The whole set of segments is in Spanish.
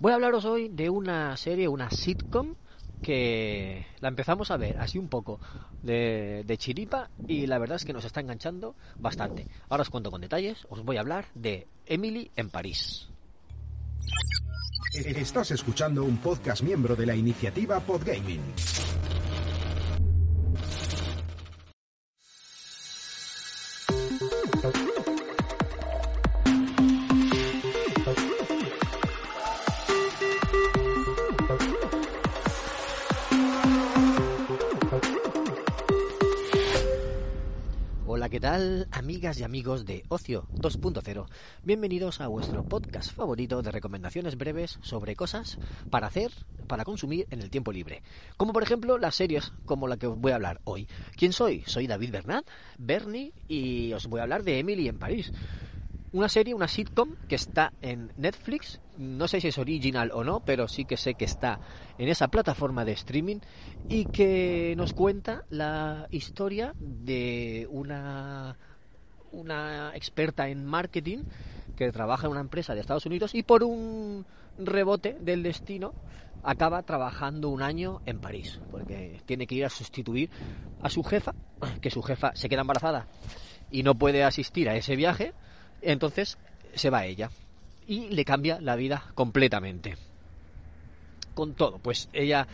Voy a hablaros hoy de una serie, una sitcom, que la empezamos a ver así un poco de, de, chiripa y la verdad es que nos está enganchando bastante. Ahora os cuento con detalles, os voy a hablar de Emily en París. Estás escuchando un podcast miembro de la iniciativa Podgaming. ¿Qué tal, amigas y amigos de Ocio 2.0? Bienvenidos a vuestro podcast favorito de recomendaciones breves sobre cosas para hacer, para consumir en el tiempo libre. Como por ejemplo las series como la que os voy a hablar hoy. ¿Quién soy? Soy David Bernat, Bernie, y os voy a hablar de Emily en París una serie, una sitcom que está en Netflix. No sé si es original o no, pero sí que sé que está en esa plataforma de streaming y que nos cuenta la historia de una una experta en marketing que trabaja en una empresa de Estados Unidos y por un rebote del destino acaba trabajando un año en París porque tiene que ir a sustituir a su jefa, que su jefa se queda embarazada y no puede asistir a ese viaje entonces se va ella. Y le cambia la vida completamente. Con todo, pues ella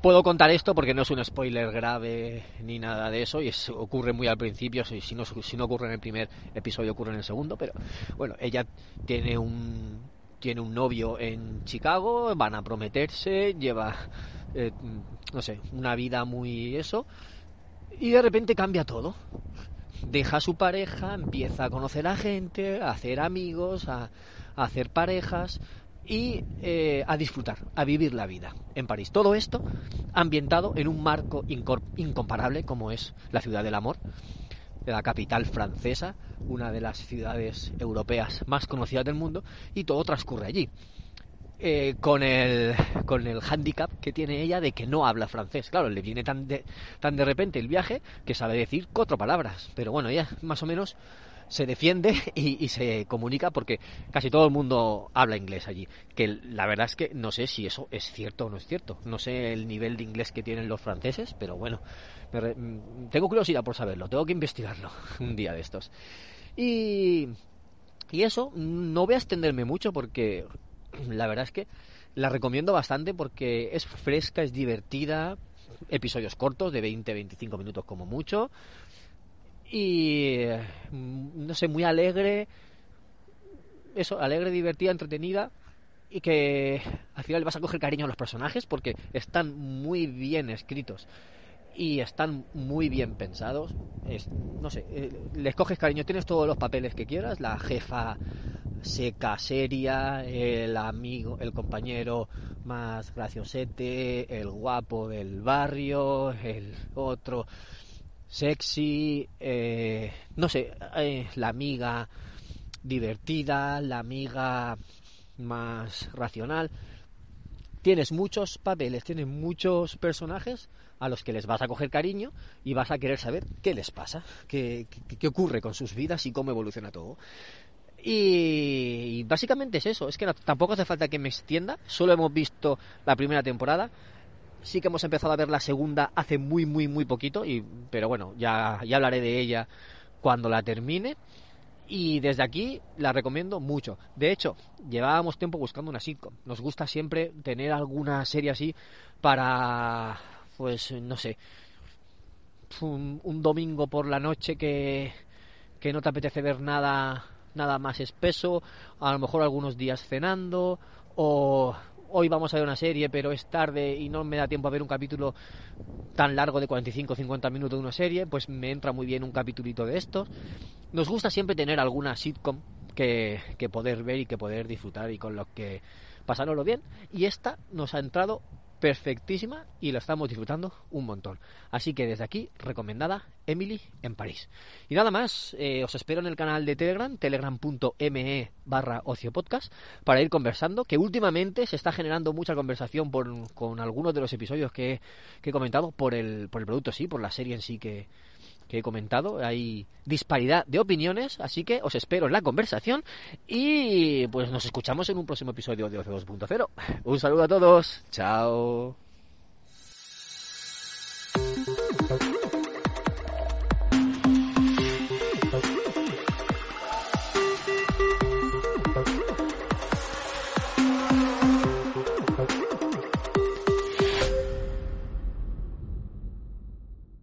puedo contar esto porque no es un spoiler grave ni nada de eso y ocurre muy al principio si no, si no ocurre en el primer episodio ocurre en el segundo pero bueno ella tiene un tiene un novio en Chicago van a prometerse lleva eh, no sé una vida muy eso y de repente cambia todo deja a su pareja, empieza a conocer a gente, a hacer amigos, a, hacer parejas y eh, a disfrutar, a vivir la vida en París. Todo esto ambientado en un marco incomparable como es la ciudad del amor, la capital francesa, una de las ciudades europeas más conocidas del mundo, y todo transcurre allí. Eh, con el con el handicap que tiene ella de que no habla francés. Claro, le viene tan de, tan de repente el viaje que sabe decir cuatro palabras. Pero bueno, ella más o menos se defiende y, se comunica porque casi todo el mundo habla inglés allí. Que la verdad es que no sé si eso es cierto o no es cierto. No sé el nivel de inglés que tienen los franceses, pero bueno, mm, tengo curiosidad por saberlo. Tengo que investigarlo un día de estos. Y, y eso, no voy a extenderme mucho porque la verdad es que la recomiendo bastante porque es fresca, es divertida, episodios cortos de 20-25 minutos como mucho y mm, no sé, muy alegre, eso, alegre, divertida, entretenida y que al final le vas a coger cariño a los personajes porque están muy bien escritos y están muy bien pensados. Es, no sé, eh, les coges cariño, tienes todos los papeles que quieras, la jefa seca, seria, el amigo, el compañero más graciosete, el guapo del barrio, el otro sexy, eh, no sé, eh, la amiga divertida, la amiga más racional. Tienes muchos papeles, tienes muchos personajes a los que les vas a coger cariño y vas a querer saber qué les pasa, qué, qué, ocurre con sus vidas y cómo evoluciona todo. Y, básicamente es eso, es que tampoco hace falta que me extienda, solo hemos visto la primera temporada, sí que hemos empezado a ver la segunda hace muy, muy, muy poquito, y, pero bueno, ya, hablaré de ella cuando la termine. Y desde aquí la recomiendo mucho. De hecho, llevábamos tiempo buscando una sitcom. Nos gusta siempre tener alguna serie así para pues no sé, un, domingo por la noche que, que no te apetece ver nada, nada más espeso, a lo mejor algunos días cenando, o hoy vamos a ver una serie, pero es tarde y no me da tiempo a ver un capítulo tan largo de 45 o 50 minutos de una serie, pues me entra muy bien un capítulito de estos. Nos gusta siempre tener alguna sitcom que, que poder ver y que poder disfrutar y con los que pasárnoslo bien. Y esta nos ha entrado perfectísima y la estamos disfrutando un montón. Así que desde aquí, recomendada Emily en París. Y nada más, eh, os espero en el canal de Telegram, telegram.me barra ociopodcast, para ir conversando, que últimamente se está generando mucha conversación por, con algunos de los episodios que, que he comentado por el, por el producto, sí, por la serie en sí que, que he comentado. Hay disparidad de opiniones, así que os espero en la conversación y pues nos escuchamos en un próximo episodio de OC 2.0. Un saludo a todos. Chao.